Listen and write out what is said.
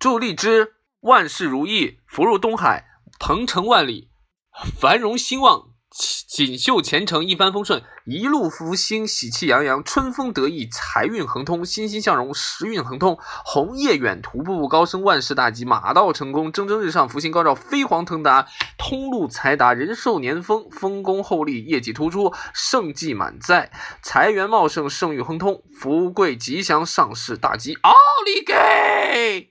祝荔枝万事如意福如东海鹏程万里繁荣兴旺锦绣前程一帆风顺一路福星喜气洋洋春风得意财运亨通欣欣向荣时运亨通鸿业远图步步高升万事大吉马到成功蒸蒸日上福星高照飞黄腾达通路财达人寿年丰丰功厚利业绩突出盛绩满载财源茂盛盛誉亨通福贵吉祥上市大吉奥利给！